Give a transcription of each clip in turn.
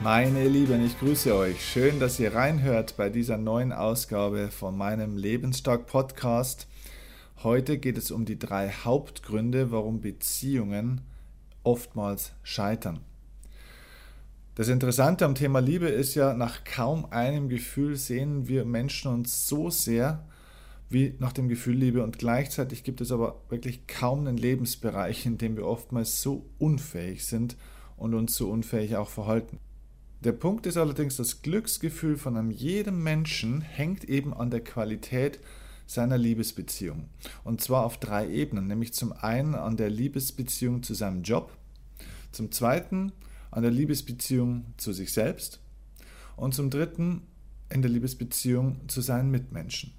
Meine Lieben, ich grüße euch. Schön, dass ihr reinhört bei dieser neuen Ausgabe von meinem Lebensstark Podcast. Heute geht es um die drei Hauptgründe, warum Beziehungen oftmals scheitern. Das Interessante am Thema Liebe ist ja, nach kaum einem Gefühl sehen wir Menschen uns so sehr wie nach dem Gefühl Liebe und gleichzeitig gibt es aber wirklich kaum einen Lebensbereich, in dem wir oftmals so unfähig sind und uns so unfähig auch verhalten. Der Punkt ist allerdings, das Glücksgefühl von einem jedem Menschen hängt eben an der Qualität seiner Liebesbeziehung. Und zwar auf drei Ebenen, nämlich zum einen an der Liebesbeziehung zu seinem Job, zum zweiten an der Liebesbeziehung zu sich selbst und zum dritten in der Liebesbeziehung zu seinen Mitmenschen.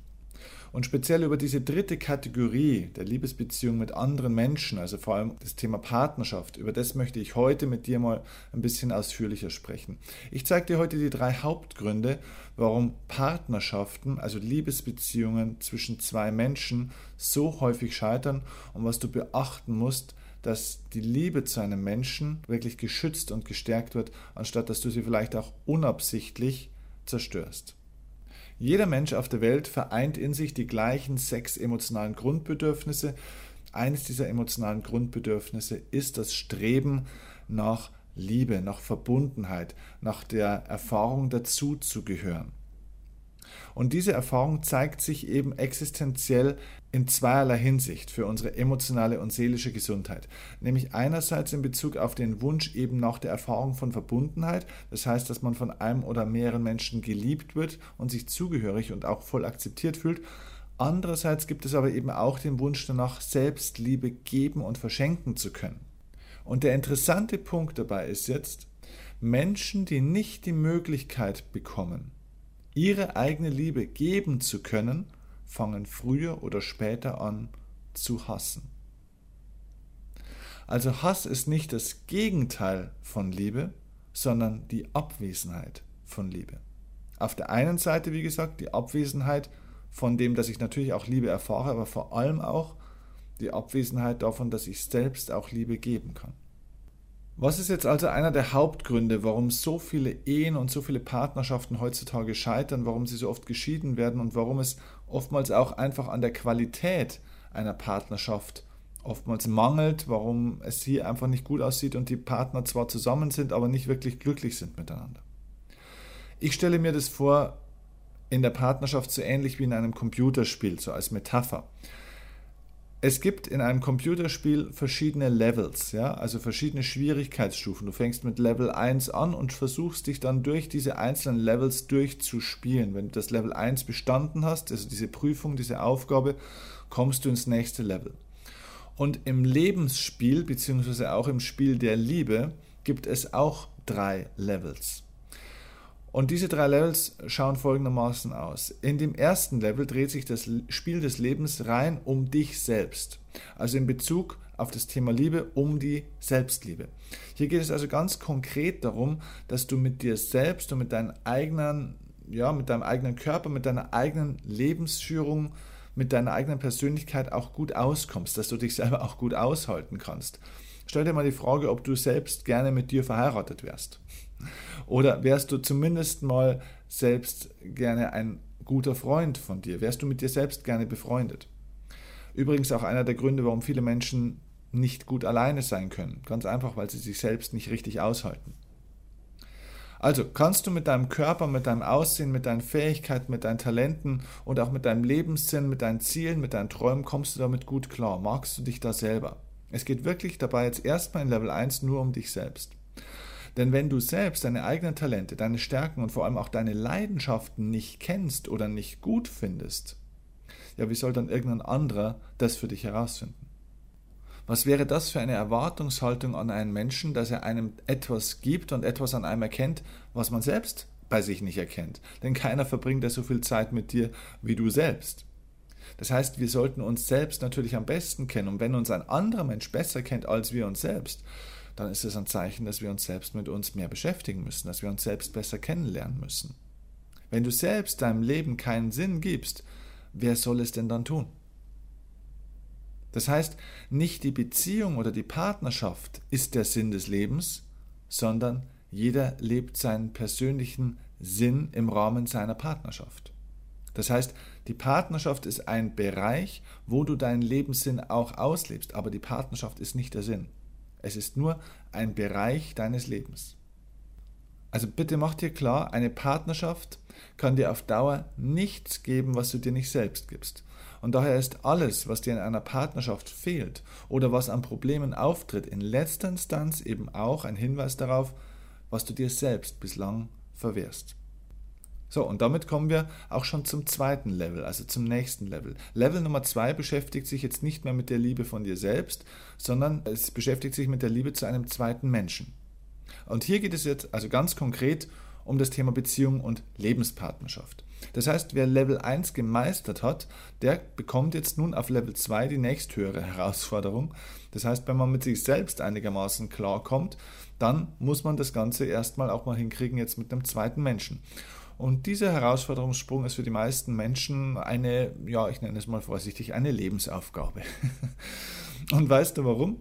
Und speziell über diese dritte Kategorie der Liebesbeziehung mit anderen Menschen, also vor allem das Thema Partnerschaft, über das möchte ich heute mit dir mal ein bisschen ausführlicher sprechen. Ich zeige dir heute die drei Hauptgründe, warum Partnerschaften, also Liebesbeziehungen zwischen zwei Menschen so häufig scheitern und was du beachten musst, dass die Liebe zu einem Menschen wirklich geschützt und gestärkt wird, anstatt dass du sie vielleicht auch unabsichtlich zerstörst. Jeder Mensch auf der Welt vereint in sich die gleichen sechs emotionalen Grundbedürfnisse. Eines dieser emotionalen Grundbedürfnisse ist das Streben nach Liebe, nach Verbundenheit, nach der Erfahrung dazuzugehören. Und diese Erfahrung zeigt sich eben existenziell in zweierlei Hinsicht für unsere emotionale und seelische Gesundheit. Nämlich einerseits in Bezug auf den Wunsch eben nach der Erfahrung von Verbundenheit, das heißt, dass man von einem oder mehreren Menschen geliebt wird und sich zugehörig und auch voll akzeptiert fühlt. Andererseits gibt es aber eben auch den Wunsch danach, Selbstliebe geben und verschenken zu können. Und der interessante Punkt dabei ist jetzt, Menschen, die nicht die Möglichkeit bekommen, ihre eigene Liebe geben zu können, fangen früher oder später an zu hassen. Also Hass ist nicht das Gegenteil von Liebe, sondern die Abwesenheit von Liebe. Auf der einen Seite, wie gesagt, die Abwesenheit von dem, dass ich natürlich auch Liebe erfahre, aber vor allem auch die Abwesenheit davon, dass ich selbst auch Liebe geben kann. Was ist jetzt also einer der Hauptgründe, warum so viele Ehen und so viele Partnerschaften heutzutage scheitern, warum sie so oft geschieden werden und warum es oftmals auch einfach an der Qualität einer Partnerschaft oftmals mangelt, warum es hier einfach nicht gut aussieht und die Partner zwar zusammen sind, aber nicht wirklich glücklich sind miteinander. Ich stelle mir das vor in der Partnerschaft so ähnlich wie in einem Computerspiel, so als Metapher. Es gibt in einem Computerspiel verschiedene Levels, ja, also verschiedene Schwierigkeitsstufen. Du fängst mit Level 1 an und versuchst dich dann durch diese einzelnen Levels durchzuspielen. Wenn du das Level 1 bestanden hast, also diese Prüfung, diese Aufgabe, kommst du ins nächste Level. Und im Lebensspiel, beziehungsweise auch im Spiel der Liebe, gibt es auch drei Levels. Und diese drei Levels schauen folgendermaßen aus. In dem ersten Level dreht sich das Spiel des Lebens rein um dich selbst. Also in Bezug auf das Thema Liebe um die Selbstliebe. Hier geht es also ganz konkret darum, dass du mit dir selbst und mit deinen eigenen, ja, mit deinem eigenen Körper, mit deiner eigenen Lebensführung, mit deiner eigenen Persönlichkeit auch gut auskommst, dass du dich selber auch gut aushalten kannst. Stell dir mal die Frage, ob du selbst gerne mit dir verheiratet wärst. Oder wärst du zumindest mal selbst gerne ein guter Freund von dir? Wärst du mit dir selbst gerne befreundet? Übrigens auch einer der Gründe, warum viele Menschen nicht gut alleine sein können. Ganz einfach, weil sie sich selbst nicht richtig aushalten. Also kannst du mit deinem Körper, mit deinem Aussehen, mit deinen Fähigkeiten, mit deinen Talenten und auch mit deinem Lebenssinn, mit deinen Zielen, mit deinen Träumen, kommst du damit gut klar? Magst du dich da selber? Es geht wirklich dabei jetzt erstmal in Level 1 nur um dich selbst. Denn wenn du selbst deine eigenen Talente, deine Stärken und vor allem auch deine Leidenschaften nicht kennst oder nicht gut findest, ja, wie soll dann irgendein anderer das für dich herausfinden? Was wäre das für eine Erwartungshaltung an einen Menschen, dass er einem etwas gibt und etwas an einem erkennt, was man selbst bei sich nicht erkennt? Denn keiner verbringt ja so viel Zeit mit dir wie du selbst. Das heißt, wir sollten uns selbst natürlich am besten kennen. Und wenn uns ein anderer Mensch besser kennt als wir uns selbst, dann ist es ein Zeichen, dass wir uns selbst mit uns mehr beschäftigen müssen, dass wir uns selbst besser kennenlernen müssen. Wenn du selbst deinem Leben keinen Sinn gibst, wer soll es denn dann tun? Das heißt, nicht die Beziehung oder die Partnerschaft ist der Sinn des Lebens, sondern jeder lebt seinen persönlichen Sinn im Rahmen seiner Partnerschaft. Das heißt, die Partnerschaft ist ein Bereich, wo du deinen Lebenssinn auch auslebst, aber die Partnerschaft ist nicht der Sinn. Es ist nur ein Bereich deines Lebens. Also bitte mach dir klar, eine Partnerschaft kann dir auf Dauer nichts geben, was du dir nicht selbst gibst. Und daher ist alles, was dir in einer Partnerschaft fehlt oder was an Problemen auftritt, in letzter Instanz eben auch ein Hinweis darauf, was du dir selbst bislang verwehrst. So, und damit kommen wir auch schon zum zweiten Level, also zum nächsten Level. Level Nummer zwei beschäftigt sich jetzt nicht mehr mit der Liebe von dir selbst, sondern es beschäftigt sich mit der Liebe zu einem zweiten Menschen. Und hier geht es jetzt also ganz konkret um das Thema Beziehung und Lebenspartnerschaft. Das heißt, wer Level 1 gemeistert hat, der bekommt jetzt nun auf Level 2 die nächsthöhere Herausforderung. Das heißt, wenn man mit sich selbst einigermaßen klarkommt, dann muss man das Ganze erstmal auch mal hinkriegen jetzt mit einem zweiten Menschen. Und dieser Herausforderungssprung ist für die meisten Menschen eine, ja, ich nenne es mal vorsichtig, eine Lebensaufgabe. Und weißt du warum?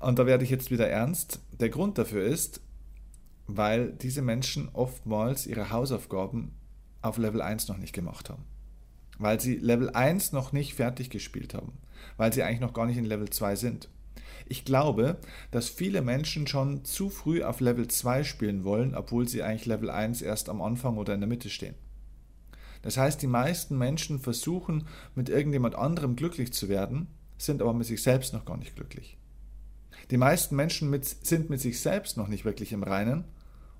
Und da werde ich jetzt wieder ernst. Der Grund dafür ist, weil diese Menschen oftmals ihre Hausaufgaben auf Level 1 noch nicht gemacht haben. Weil sie Level 1 noch nicht fertig gespielt haben. Weil sie eigentlich noch gar nicht in Level 2 sind. Ich glaube, dass viele Menschen schon zu früh auf Level 2 spielen wollen, obwohl sie eigentlich Level 1 erst am Anfang oder in der Mitte stehen. Das heißt, die meisten Menschen versuchen, mit irgendjemand anderem glücklich zu werden, sind aber mit sich selbst noch gar nicht glücklich. Die meisten Menschen mit, sind mit sich selbst noch nicht wirklich im Reinen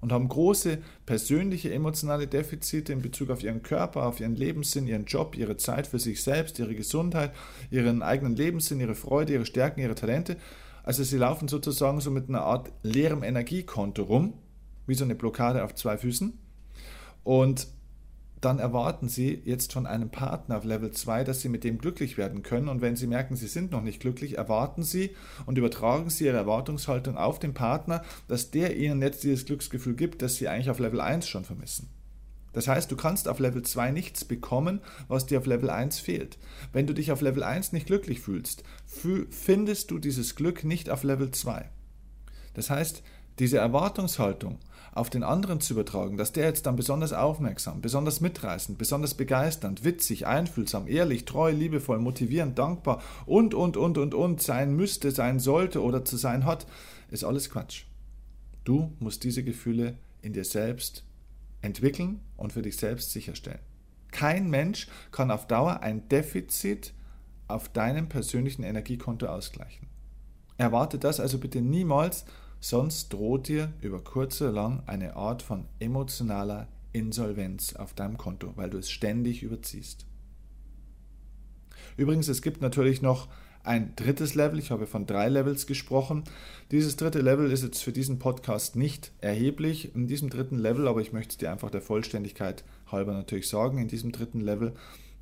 und haben große persönliche emotionale Defizite in Bezug auf ihren Körper, auf ihren Lebenssinn, ihren Job, ihre Zeit für sich selbst, ihre Gesundheit, ihren eigenen Lebenssinn, ihre Freude, ihre Stärken, ihre Talente. Also sie laufen sozusagen so mit einer Art leerem Energiekonto rum, wie so eine Blockade auf zwei Füßen. Und dann erwarten Sie jetzt von einem Partner auf Level 2, dass Sie mit dem glücklich werden können. Und wenn Sie merken, Sie sind noch nicht glücklich, erwarten Sie und übertragen Sie Ihre Erwartungshaltung auf den Partner, dass der Ihnen jetzt dieses Glücksgefühl gibt, das Sie eigentlich auf Level 1 schon vermissen. Das heißt, du kannst auf Level 2 nichts bekommen, was dir auf Level 1 fehlt. Wenn du dich auf Level 1 nicht glücklich fühlst, findest du dieses Glück nicht auf Level 2. Das heißt, diese Erwartungshaltung auf den anderen zu übertragen, dass der jetzt dann besonders aufmerksam, besonders mitreißend, besonders begeisternd, witzig, einfühlsam, ehrlich, treu, liebevoll, motivierend, dankbar und, und, und, und, und sein müsste, sein sollte oder zu sein hat, ist alles Quatsch. Du musst diese Gefühle in dir selbst entwickeln und für dich selbst sicherstellen. Kein Mensch kann auf Dauer ein Defizit auf deinem persönlichen Energiekonto ausgleichen. Erwarte das also bitte niemals sonst droht dir über kurz oder lang eine Art von emotionaler Insolvenz auf deinem Konto, weil du es ständig überziehst. Übrigens, es gibt natürlich noch ein drittes Level. Ich habe von drei Levels gesprochen. Dieses dritte Level ist jetzt für diesen Podcast nicht erheblich. In diesem dritten Level, aber ich möchte es dir einfach der Vollständigkeit halber natürlich sagen, in diesem dritten Level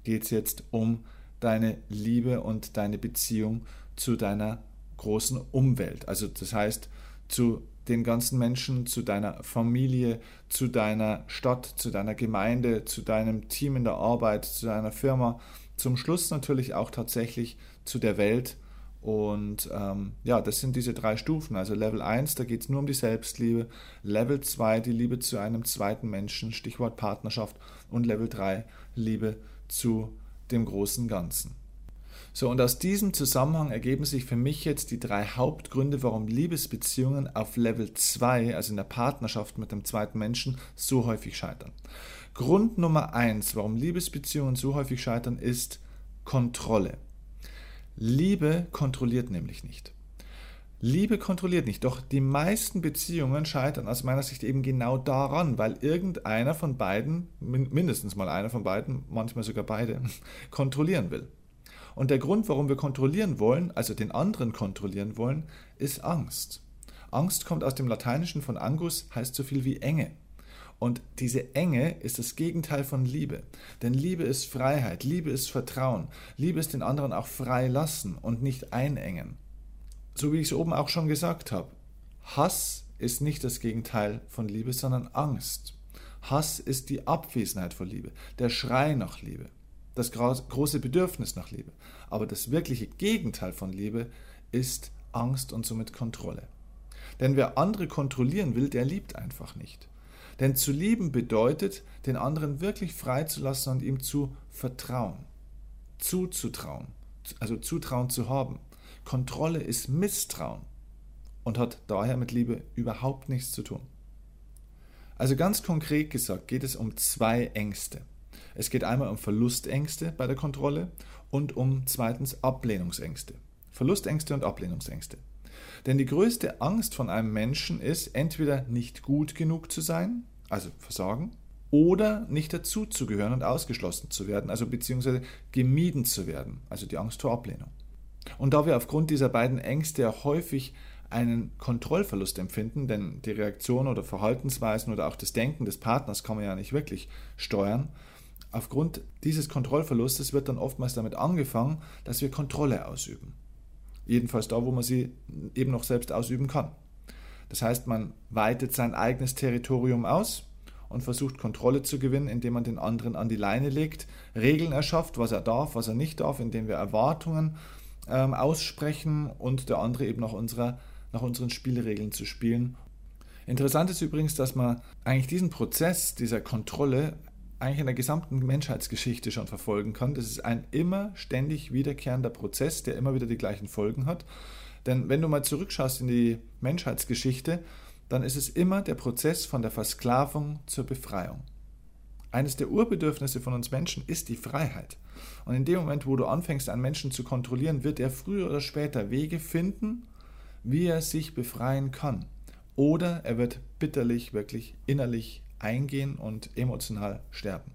geht es jetzt um deine Liebe und deine Beziehung zu deiner großen Umwelt. Also das heißt, zu den ganzen Menschen, zu deiner Familie, zu deiner Stadt, zu deiner Gemeinde, zu deinem Team in der Arbeit, zu deiner Firma, zum Schluss natürlich auch tatsächlich zu der Welt. Und ähm, ja, das sind diese drei Stufen. Also Level 1, da geht es nur um die Selbstliebe. Level 2, die Liebe zu einem zweiten Menschen, Stichwort Partnerschaft. Und Level 3, Liebe zu dem großen Ganzen. So, und aus diesem Zusammenhang ergeben sich für mich jetzt die drei Hauptgründe, warum Liebesbeziehungen auf Level 2, also in der Partnerschaft mit dem zweiten Menschen, so häufig scheitern. Grund Nummer eins, warum Liebesbeziehungen so häufig scheitern, ist Kontrolle. Liebe kontrolliert nämlich nicht. Liebe kontrolliert nicht, doch die meisten Beziehungen scheitern aus meiner Sicht eben genau daran, weil irgendeiner von beiden, mindestens mal einer von beiden, manchmal sogar beide, kontrollieren will. Und der Grund, warum wir kontrollieren wollen, also den anderen kontrollieren wollen, ist Angst. Angst kommt aus dem Lateinischen von Angus, heißt so viel wie Enge. Und diese Enge ist das Gegenteil von Liebe. Denn Liebe ist Freiheit, Liebe ist Vertrauen, Liebe ist den anderen auch frei lassen und nicht einengen. So wie ich es oben auch schon gesagt habe, Hass ist nicht das Gegenteil von Liebe, sondern Angst. Hass ist die Abwesenheit von Liebe, der Schrei nach Liebe, das große Bedürfnis nach Liebe. Aber das wirkliche Gegenteil von Liebe ist Angst und somit Kontrolle. Denn wer andere kontrollieren will, der liebt einfach nicht. Denn zu lieben bedeutet, den anderen wirklich freizulassen und ihm zu vertrauen, zuzutrauen, also Zutrauen zu haben. Kontrolle ist Misstrauen und hat daher mit Liebe überhaupt nichts zu tun. Also ganz konkret gesagt geht es um zwei Ängste. Es geht einmal um Verlustängste bei der Kontrolle und um zweitens Ablehnungsängste. Verlustängste und Ablehnungsängste. Denn die größte Angst von einem Menschen ist, entweder nicht gut genug zu sein, also Versagen, oder nicht dazuzugehören und ausgeschlossen zu werden, also beziehungsweise gemieden zu werden, also die Angst vor Ablehnung. Und da wir aufgrund dieser beiden Ängste ja häufig einen Kontrollverlust empfinden, denn die Reaktion oder Verhaltensweisen oder auch das Denken des Partners kann man ja nicht wirklich steuern. Aufgrund dieses Kontrollverlustes wird dann oftmals damit angefangen, dass wir Kontrolle ausüben. Jedenfalls da, wo man sie eben noch selbst ausüben kann. Das heißt, man weitet sein eigenes Territorium aus und versucht Kontrolle zu gewinnen, indem man den anderen an die Leine legt, Regeln erschafft, was er darf, was er nicht darf, indem wir Erwartungen ähm, aussprechen und der andere eben nach, unserer, nach unseren Spielregeln zu spielen. Interessant ist übrigens, dass man eigentlich diesen Prozess dieser Kontrolle eigentlich in der gesamten Menschheitsgeschichte schon verfolgen kann. Das ist ein immer ständig wiederkehrender Prozess, der immer wieder die gleichen Folgen hat. Denn wenn du mal zurückschaust in die Menschheitsgeschichte, dann ist es immer der Prozess von der Versklavung zur Befreiung. Eines der Urbedürfnisse von uns Menschen ist die Freiheit. Und in dem Moment, wo du anfängst, einen Menschen zu kontrollieren, wird er früher oder später Wege finden, wie er sich befreien kann. Oder er wird bitterlich, wirklich innerlich eingehen und emotional sterben.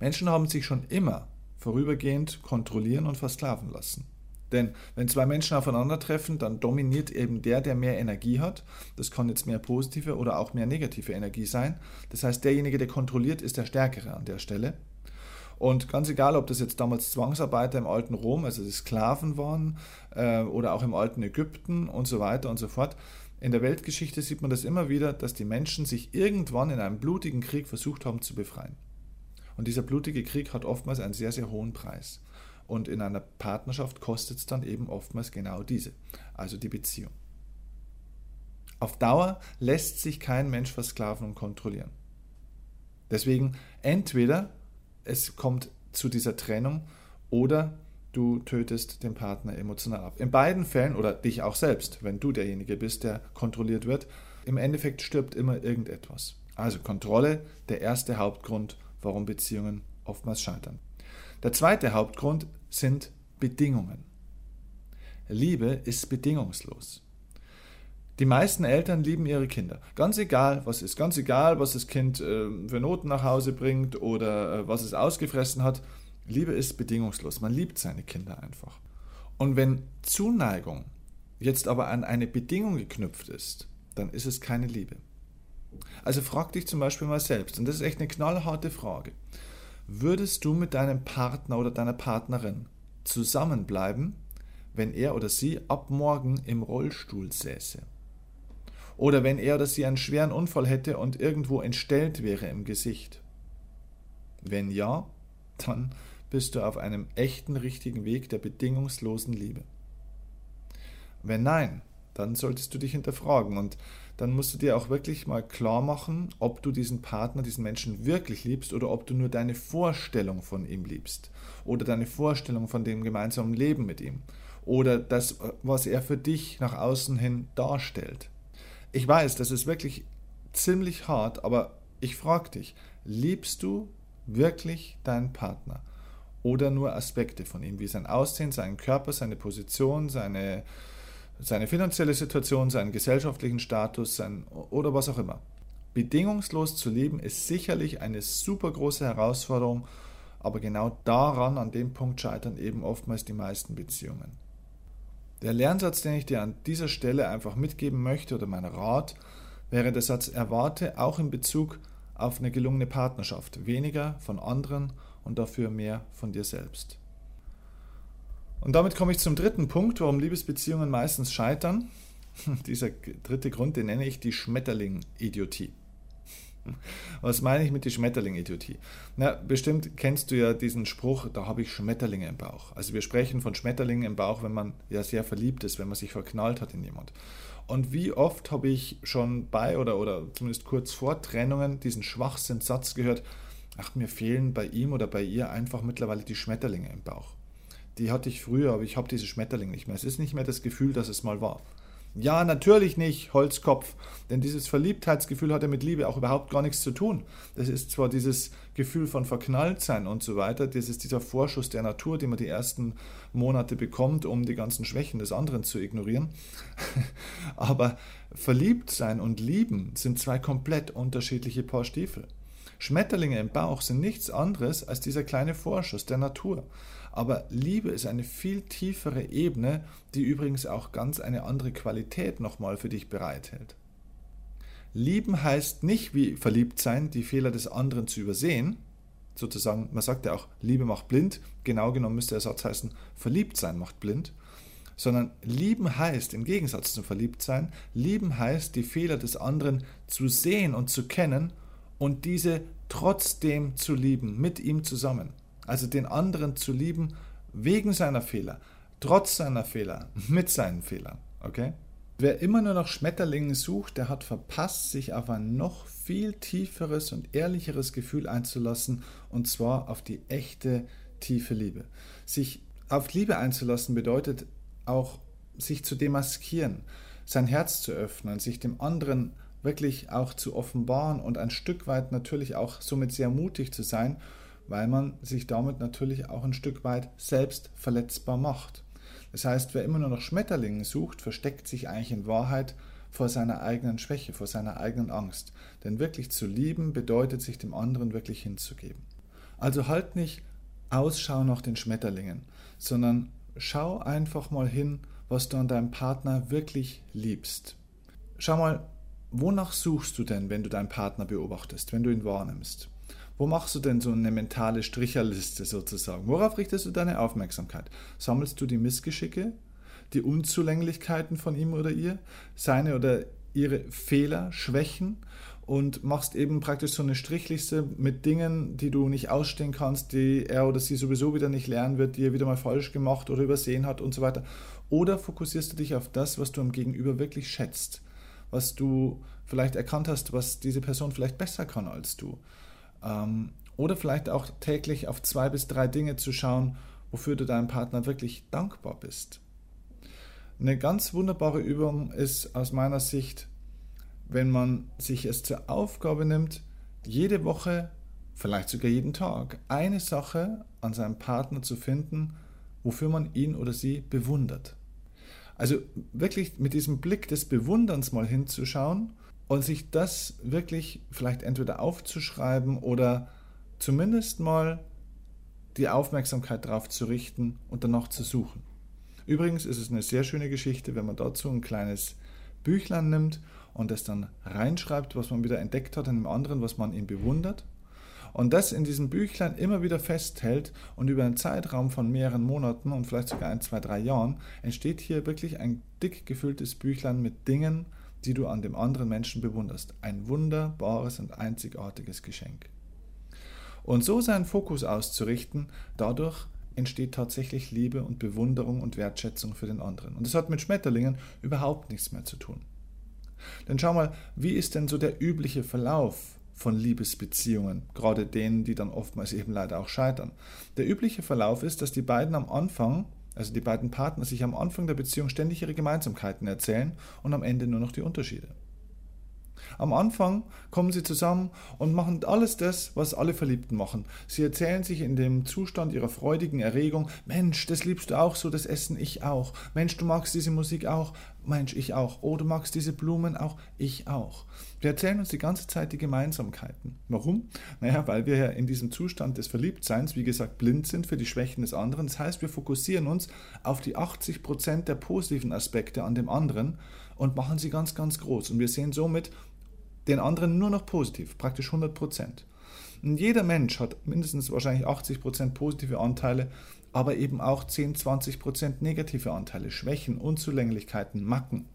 Menschen haben sich schon immer vorübergehend kontrollieren und versklaven lassen. Denn wenn zwei Menschen aufeinandertreffen, dann dominiert eben der, der mehr Energie hat. Das kann jetzt mehr positive oder auch mehr negative Energie sein. Das heißt, derjenige, der kontrolliert, ist der Stärkere an der Stelle. Und ganz egal, ob das jetzt damals Zwangsarbeiter im alten Rom, also die Sklaven waren, äh, oder auch im alten Ägypten und so weiter und so fort, in der Weltgeschichte sieht man das immer wieder, dass die Menschen sich irgendwann in einem blutigen Krieg versucht haben zu befreien. Und dieser blutige Krieg hat oftmals einen sehr, sehr hohen Preis. Und in einer Partnerschaft kostet es dann eben oftmals genau diese, also die Beziehung. Auf Dauer lässt sich kein Mensch versklaven und kontrollieren. Deswegen entweder es kommt zu dieser Trennung oder du tötest den Partner emotional ab. In beiden Fällen oder dich auch selbst, wenn du derjenige bist, der kontrolliert wird, im Endeffekt stirbt immer irgendetwas. Also Kontrolle, der erste Hauptgrund, warum Beziehungen oftmals scheitern. Der zweite Hauptgrund sind Bedingungen. Liebe ist bedingungslos. Die meisten Eltern lieben ihre Kinder. Ganz egal, was ist. Ganz egal, was das Kind äh, für Noten nach Hause bringt oder äh, was es ausgefressen hat. Liebe ist bedingungslos. Man liebt seine Kinder einfach. Und wenn Zuneigung jetzt aber an eine Bedingung geknüpft ist, dann ist es keine Liebe. Also frag dich zum Beispiel mal selbst, und das ist echt eine knallharte Frage. Würdest du mit deinem Partner oder deiner Partnerin zusammenbleiben, wenn er oder sie ab morgen im Rollstuhl säße? Oder wenn er oder sie einen schweren Unfall hätte und irgendwo entstellt wäre im Gesicht? Wenn ja, dann bist du auf einem echten, richtigen Weg der bedingungslosen Liebe. Wenn nein, dann solltest du dich hinterfragen und dann musst du dir auch wirklich mal klar machen, ob du diesen Partner, diesen Menschen wirklich liebst oder ob du nur deine Vorstellung von ihm liebst oder deine Vorstellung von dem gemeinsamen Leben mit ihm oder das, was er für dich nach außen hin darstellt. Ich weiß, das ist wirklich ziemlich hart, aber ich frage dich, liebst du wirklich deinen Partner? Oder nur Aspekte von ihm, wie sein Aussehen, seinen Körper, seine Position, seine, seine finanzielle Situation, seinen gesellschaftlichen Status sein, oder was auch immer. Bedingungslos zu leben ist sicherlich eine super große Herausforderung, aber genau daran, an dem Punkt scheitern eben oftmals die meisten Beziehungen. Der Lernsatz, den ich dir an dieser Stelle einfach mitgeben möchte oder mein Rat, wäre der Satz erwarte auch in Bezug auf eine gelungene Partnerschaft weniger von anderen und dafür mehr von dir selbst. Und damit komme ich zum dritten Punkt, warum Liebesbeziehungen meistens scheitern. Dieser dritte Grund, den nenne ich die Schmetterling-Idiotie. Was meine ich mit der Schmetterling-Idiotie? Na, bestimmt kennst du ja diesen Spruch, da habe ich Schmetterlinge im Bauch. Also wir sprechen von Schmetterlingen im Bauch, wenn man ja sehr verliebt ist, wenn man sich verknallt hat in jemand. Und wie oft habe ich schon bei oder, oder zumindest kurz vor Trennungen diesen Schwachsinnsatz gehört, ach, mir fehlen bei ihm oder bei ihr einfach mittlerweile die Schmetterlinge im Bauch. Die hatte ich früher, aber ich habe diese Schmetterlinge nicht mehr. Es ist nicht mehr das Gefühl, dass es mal war. Ja, natürlich nicht, Holzkopf. Denn dieses Verliebtheitsgefühl hat ja mit Liebe auch überhaupt gar nichts zu tun. Das ist zwar dieses Gefühl von Verknalltsein und so weiter, das ist dieser Vorschuss der Natur, den man die ersten Monate bekommt, um die ganzen Schwächen des anderen zu ignorieren. Aber Verliebtsein und Lieben sind zwei komplett unterschiedliche Paar Stiefel. Schmetterlinge im Bauch sind nichts anderes als dieser kleine Vorschuss der Natur. Aber Liebe ist eine viel tiefere Ebene, die übrigens auch ganz eine andere Qualität nochmal für dich bereithält. Lieben heißt nicht wie verliebt sein, die Fehler des anderen zu übersehen. Sozusagen, man sagt ja auch, Liebe macht blind. Genau genommen müsste der Satz heißen, verliebt sein macht blind. Sondern lieben heißt, im Gegensatz zum Verliebtsein, lieben heißt, die Fehler des anderen zu sehen und zu kennen und diese trotzdem zu lieben, mit ihm zusammen. Also den anderen zu lieben wegen seiner Fehler, trotz seiner Fehler, mit seinen Fehlern. Okay? Wer immer nur nach Schmetterlingen sucht, der hat verpasst, sich auf ein noch viel tieferes und ehrlicheres Gefühl einzulassen, und zwar auf die echte, tiefe Liebe. Sich auf Liebe einzulassen bedeutet auch, sich zu demaskieren, sein Herz zu öffnen, sich dem anderen wirklich auch zu offenbaren und ein Stück weit natürlich auch somit sehr mutig zu sein weil man sich damit natürlich auch ein Stück weit selbst verletzbar macht. Das heißt, wer immer nur nach Schmetterlingen sucht, versteckt sich eigentlich in Wahrheit vor seiner eigenen Schwäche, vor seiner eigenen Angst. Denn wirklich zu lieben bedeutet, sich dem anderen wirklich hinzugeben. Also halt nicht Ausschau nach den Schmetterlingen, sondern schau einfach mal hin, was du an deinem Partner wirklich liebst. Schau mal, wonach suchst du denn, wenn du deinen Partner beobachtest, wenn du ihn wahrnimmst? Wo machst du denn so eine mentale Stricherliste sozusagen? Worauf richtest du deine Aufmerksamkeit? Sammelst du die Missgeschicke, die Unzulänglichkeiten von ihm oder ihr, seine oder ihre Fehler, Schwächen und machst eben praktisch so eine Strichliste mit Dingen, die du nicht ausstehen kannst, die er oder sie sowieso wieder nicht lernen wird, die er wieder mal falsch gemacht oder übersehen hat und so weiter. Oder fokussierst du dich auf das, was du am Gegenüber wirklich schätzt, was du vielleicht erkannt hast, was diese Person vielleicht besser kann als du. Ähm, oder vielleicht auch täglich auf zwei bis drei Dinge zu schauen, wofür du deinem Partner wirklich dankbar bist. Eine ganz wunderbare Übung ist aus meiner Sicht, wenn man sich es zur Aufgabe nimmt, jede Woche, vielleicht sogar jeden Tag, eine Sache an seinem Partner zu finden, wofür man ihn oder sie bewundert. Also wirklich mit diesem Blick des Bewunderns mal hinzuschauen und sich das wirklich vielleicht entweder aufzuschreiben oder zumindest mal die Aufmerksamkeit darauf zu richten und danach zu suchen. Übrigens ist es eine sehr schöne Geschichte, wenn man dazu ein kleines Büchlein nimmt und es dann reinschreibt, was man wieder entdeckt hat in einem anderen, was man ihm bewundert. Und das in diesem Büchlein immer wieder festhält und über einen Zeitraum von mehreren Monaten und vielleicht sogar ein, zwei, drei Jahren entsteht hier wirklich ein dick gefülltes Büchlein mit Dingen, die du an dem anderen Menschen bewunderst. Ein wunderbares und einzigartiges Geschenk. Und so seinen Fokus auszurichten, dadurch entsteht tatsächlich Liebe und Bewunderung und Wertschätzung für den anderen. Und das hat mit Schmetterlingen überhaupt nichts mehr zu tun. Denn schau mal, wie ist denn so der übliche Verlauf von Liebesbeziehungen, gerade denen, die dann oftmals eben leider auch scheitern? Der übliche Verlauf ist, dass die beiden am Anfang also die beiden Partner sich am Anfang der Beziehung ständig ihre Gemeinsamkeiten erzählen und am Ende nur noch die Unterschiede. Am Anfang kommen sie zusammen und machen alles das, was alle Verliebten machen. Sie erzählen sich in dem Zustand ihrer freudigen Erregung, Mensch, das liebst du auch so, das Essen ich auch. Mensch, du magst diese Musik auch. Mensch, ich auch. Oh, du magst diese Blumen auch. Ich auch. Wir erzählen uns die ganze Zeit die Gemeinsamkeiten. Warum? Naja, weil wir ja in diesem Zustand des Verliebtseins, wie gesagt, blind sind für die Schwächen des anderen. Das heißt, wir fokussieren uns auf die 80 Prozent der positiven Aspekte an dem anderen und machen sie ganz, ganz groß. Und wir sehen somit den anderen nur noch positiv, praktisch 100 Prozent. Und jeder Mensch hat mindestens wahrscheinlich 80 Prozent positive Anteile, aber eben auch 10, 20 Prozent negative Anteile, Schwächen, Unzulänglichkeiten, Macken.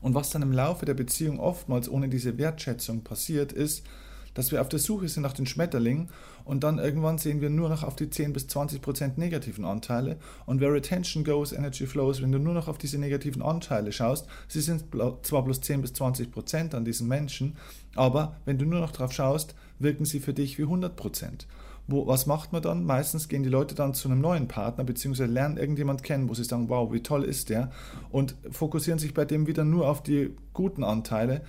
Und was dann im Laufe der Beziehung oftmals ohne diese Wertschätzung passiert, ist, dass wir auf der Suche sind nach den Schmetterlingen und dann irgendwann sehen wir nur noch auf die 10 bis 20 Prozent negativen Anteile. Und where Retention goes, Energy flows, wenn du nur noch auf diese negativen Anteile schaust, sie sind zwar bloß 10 bis 20 Prozent an diesen Menschen, aber wenn du nur noch drauf schaust, wirken sie für dich wie 100 Prozent. Wo, was macht man dann? Meistens gehen die Leute dann zu einem neuen Partner, beziehungsweise lernen irgendjemand kennen, wo sie sagen, wow, wie toll ist der, und fokussieren sich bei dem wieder nur auf die guten Anteile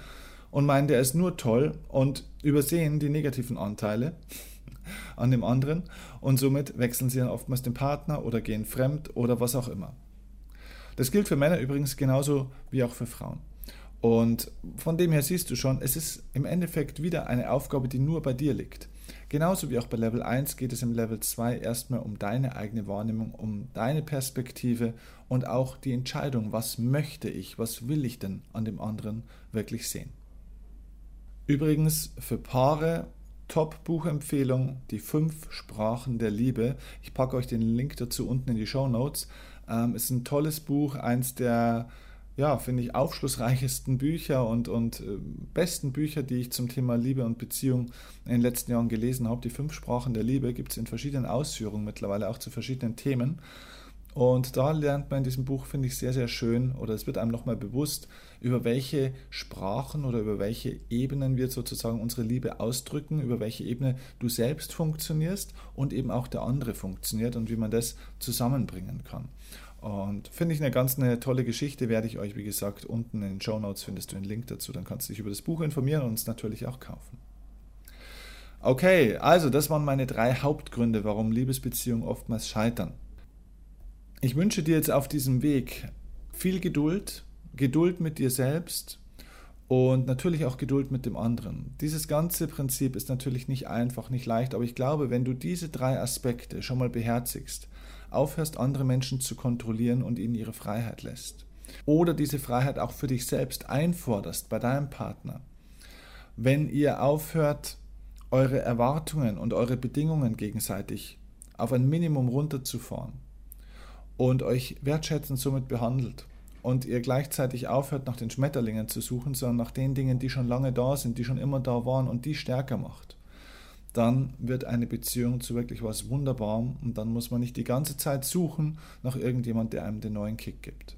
und meinen, der ist nur toll und übersehen die negativen Anteile an dem anderen und somit wechseln sie dann oftmals den Partner oder gehen fremd oder was auch immer. Das gilt für Männer übrigens genauso wie auch für Frauen. Und von dem her siehst du schon, es ist im Endeffekt wieder eine Aufgabe, die nur bei dir liegt. Genauso wie auch bei Level 1 geht es im Level 2 erstmal um deine eigene Wahrnehmung, um deine Perspektive und auch die Entscheidung, was möchte ich, was will ich denn an dem anderen wirklich sehen. Übrigens für Paare Top-Buchempfehlung, die fünf Sprachen der Liebe. Ich packe euch den Link dazu unten in die Show Notes. Ähm, ist ein tolles Buch, eins der ja, finde ich, aufschlussreichsten Bücher und, und äh, besten Bücher, die ich zum Thema Liebe und Beziehung in den letzten Jahren gelesen habe. Die fünf Sprachen der Liebe gibt es in verschiedenen Ausführungen mittlerweile, auch zu verschiedenen Themen. Und da lernt man in diesem Buch, finde ich, sehr, sehr schön, oder es wird einem nochmal bewusst, über welche Sprachen oder über welche Ebenen wir sozusagen unsere Liebe ausdrücken, über welche Ebene du selbst funktionierst und eben auch der andere funktioniert und wie man das zusammenbringen kann. Und finde ich eine ganz eine tolle Geschichte, werde ich euch, wie gesagt, unten in den Show Notes findest du einen Link dazu. Dann kannst du dich über das Buch informieren und es natürlich auch kaufen. Okay, also das waren meine drei Hauptgründe, warum Liebesbeziehungen oftmals scheitern. Ich wünsche dir jetzt auf diesem Weg viel Geduld, Geduld mit dir selbst und natürlich auch Geduld mit dem anderen. Dieses ganze Prinzip ist natürlich nicht einfach, nicht leicht, aber ich glaube, wenn du diese drei Aspekte schon mal beherzigst, aufhörst, andere Menschen zu kontrollieren und ihnen ihre Freiheit lässt. Oder diese Freiheit auch für dich selbst einforderst bei deinem Partner. Wenn ihr aufhört, eure Erwartungen und eure Bedingungen gegenseitig auf ein Minimum runterzufahren und euch wertschätzend somit behandelt und ihr gleichzeitig aufhört, nach den Schmetterlingen zu suchen, sondern nach den Dingen, die schon lange da sind, die schon immer da waren und die stärker macht dann wird eine Beziehung zu wirklich was Wunderbarem und dann muss man nicht die ganze Zeit suchen nach irgendjemand, der einem den neuen Kick gibt.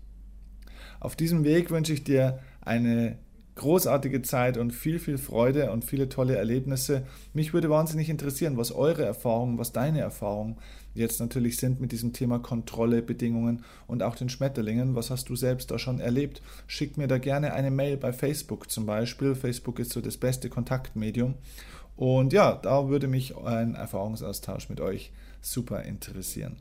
Auf diesem Weg wünsche ich dir eine großartige Zeit und viel, viel Freude und viele tolle Erlebnisse. Mich würde wahnsinnig interessieren, was eure Erfahrungen, was deine Erfahrungen jetzt natürlich sind mit diesem Thema Kontrolle, Bedingungen und auch den Schmetterlingen. Was hast du selbst da schon erlebt? Schick mir da gerne eine Mail bei Facebook zum Beispiel. Facebook ist so das beste Kontaktmedium. Und ja, da würde mich ein Erfahrungsaustausch mit euch super interessieren.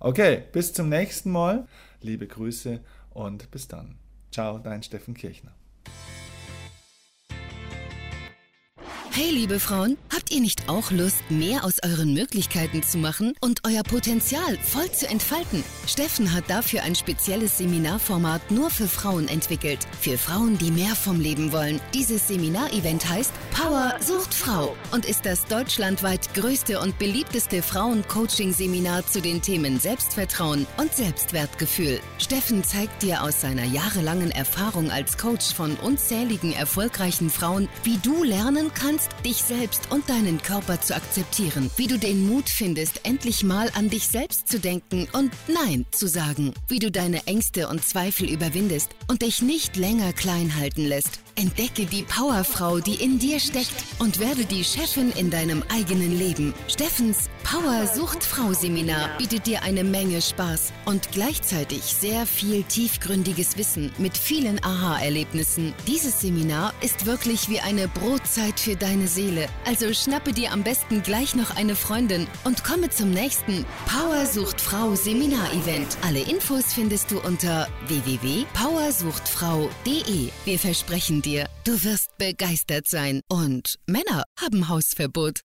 Okay, bis zum nächsten Mal. Liebe Grüße und bis dann. Ciao, dein Steffen Kirchner. Hey liebe Frauen, habt ihr nicht auch Lust, mehr aus euren Möglichkeiten zu machen und euer Potenzial voll zu entfalten? Steffen hat dafür ein spezielles Seminarformat nur für Frauen entwickelt. Für Frauen, die mehr vom Leben wollen. Dieses Seminarevent heißt Power sucht Frau und ist das deutschlandweit größte und beliebteste Frauen-Coaching-Seminar zu den Themen Selbstvertrauen und Selbstwertgefühl. Steffen zeigt dir aus seiner jahrelangen Erfahrung als Coach von unzähligen erfolgreichen Frauen, wie du lernen kannst, lernst, dich selbst und deinen Körper zu akzeptieren, wie du den Mut findest, endlich mal an dich selbst zu denken und Nein zu sagen, wie du deine Ängste und Zweifel überwindest und dich nicht länger klein halten lässt. Entdecke die Powerfrau, die in dir steckt und werde die Chefin in deinem eigenen Leben. Steffens Power sucht Frau Seminar bietet dir eine Menge Spaß und gleichzeitig sehr viel tiefgründiges Wissen mit vielen Aha-Erlebnissen. Dieses Seminar ist wirklich wie eine Brotzeit für deine Seele. Also schnappe dir am besten gleich noch eine Freundin und komme zum nächsten Power sucht Frau Seminar-Event. Alle Infos findest du unter www.powersuchtfrau.de. Wir versprechen dir, du wirst begeistert sein. Und Männer haben Hausverbot.